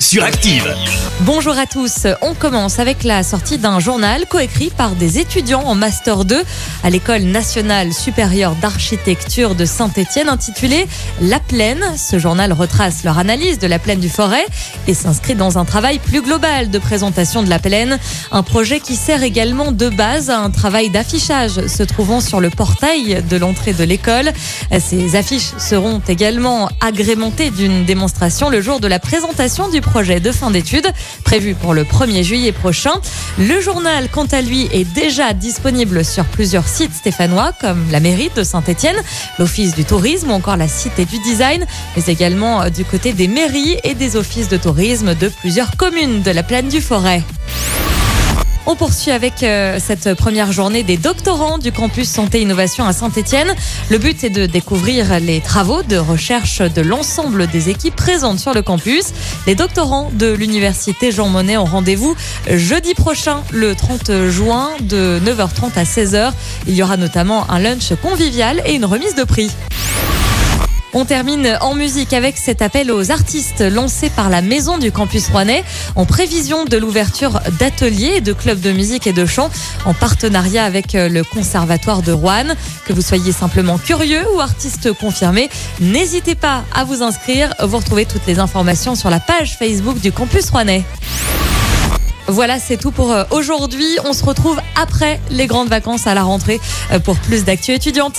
sur Active. Bonjour à tous. On commence avec la sortie d'un journal coécrit par des étudiants en Master 2 à l'École nationale supérieure d'architecture de Saint-Étienne intitulé La Plaine. Ce journal retrace leur analyse de la plaine du Forêt et s'inscrit dans un travail plus global de présentation de la plaine. Un projet qui sert également de base à un travail d'affichage se trouvant sur le portail de l'entrée de l'école. Ces affiches seront également agrémentées d'une démonstration le jour de la présentation du projet de fin d'études prévu pour le 1er juillet prochain. Le journal, quant à lui, est déjà disponible sur plusieurs sites stéphanois comme la mairie de Saint-Étienne, l'office du tourisme ou encore la cité du design, mais également euh, du côté des mairies et des offices de tourisme de plusieurs communes de la plaine du Forêt. On poursuit avec euh, cette première journée des doctorants du campus Santé Innovation à Saint-Étienne. Le but est de découvrir les travaux de recherche de l'ensemble des équipes présentes sur le campus. Les doctorants de l'université Jean Monnet ont rendez-vous jeudi prochain, le 30 juin, de 9h30 à 16h. Il y aura notamment un lunch convivial et une remise de prix. On termine en musique avec cet appel aux artistes lancé par la Maison du Campus Rouennais en prévision de l'ouverture d'ateliers, de clubs de musique et de chant en partenariat avec euh, le Conservatoire de Rouen. Que vous soyez simplement curieux ou artiste confirmé, n'hésitez pas à vous inscrire. Vous retrouvez toutes les informations sur la page Facebook du Campus Rouennais. Voilà, c'est tout pour euh, aujourd'hui. On se retrouve après les grandes vacances à la rentrée euh, pour plus d'actu étudiantes.